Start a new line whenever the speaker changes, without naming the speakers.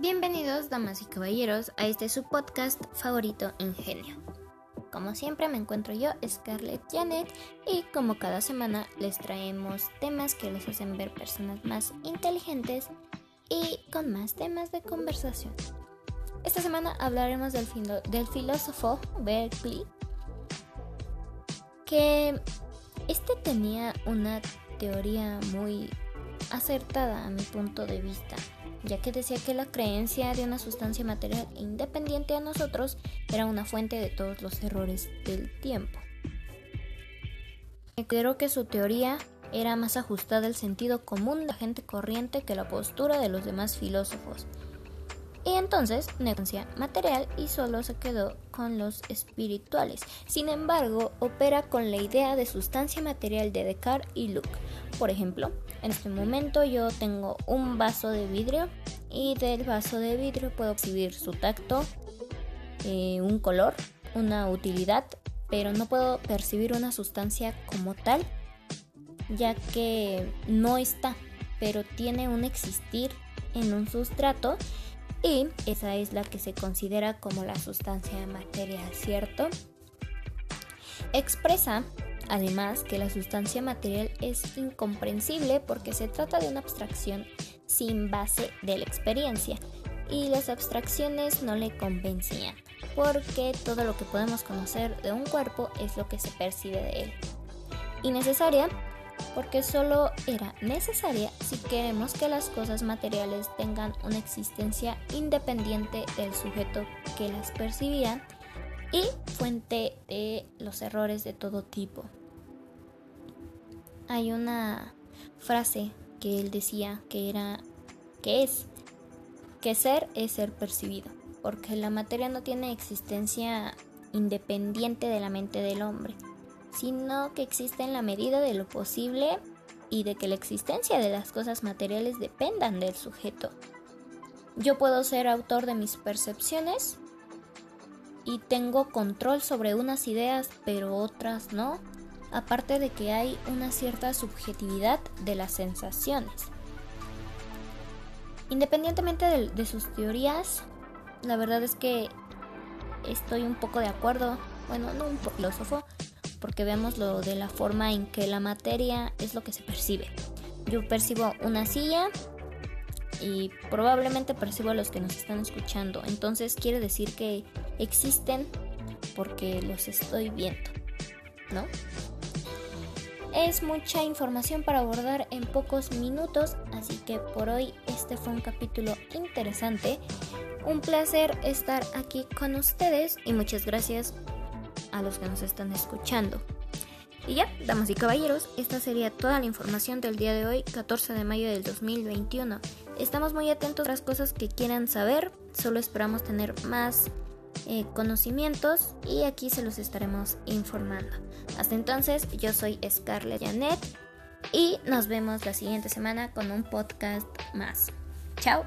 Bienvenidos, damas y caballeros, a este su podcast favorito Ingenio. Como siempre me encuentro yo, Scarlett Janet, y como cada semana les traemos temas que los hacen ver personas más inteligentes y con más temas de conversación. Esta semana hablaremos del, del filósofo Berkeley, que este tenía una teoría muy acertada a mi punto de vista ya que decía que la creencia de una sustancia material independiente a nosotros era una fuente de todos los errores del tiempo. Creo que su teoría era más ajustada al sentido común de la gente corriente que la postura de los demás filósofos. Y entonces negocia material y solo se quedó con los espirituales. Sin embargo, opera con la idea de sustancia material de Descartes y Luke. Por ejemplo, en este momento yo tengo un vaso de vidrio y del vaso de vidrio puedo percibir su tacto, eh, un color, una utilidad, pero no puedo percibir una sustancia como tal, ya que no está, pero tiene un existir en un sustrato y esa es la que se considera como la sustancia material, ¿cierto? Expresa además que la sustancia material es incomprensible porque se trata de una abstracción sin base de la experiencia y las abstracciones no le convencían porque todo lo que podemos conocer de un cuerpo es lo que se percibe de él. Innecesaria porque solo era necesaria si queremos que las cosas materiales tengan una existencia independiente del sujeto que las percibía y fuente de los errores de todo tipo. Hay una frase que él decía que era que es que ser es ser percibido, porque la materia no tiene existencia independiente de la mente del hombre sino que existe en la medida de lo posible y de que la existencia de las cosas materiales dependan del sujeto. Yo puedo ser autor de mis percepciones y tengo control sobre unas ideas pero otras no, aparte de que hay una cierta subjetividad de las sensaciones. Independientemente de, sus teorías, la verdad es que estoy un poco de acuerdo, bueno, no un filósofo, porque vemos lo de la forma en que la materia es lo que se percibe. Yo percibo una silla y probablemente percibo a los que nos están escuchando. Entonces quiere decir que existen porque los estoy viendo, ¿no? Es mucha información para abordar en pocos minutos, así que por hoy este fue un capítulo interesante. Un placer estar aquí con ustedes y muchas gracias a los que nos están escuchando. Y ya, damas y caballeros, esta sería toda la información del día de hoy, 14 de mayo del 2021. Estamos muy atentos a las cosas que quieran saber, solo esperamos tener más eh, conocimientos y aquí se los estaremos informando. Hasta entonces, yo soy Scarlett Janet y nos vemos la siguiente semana con un podcast más. Chao.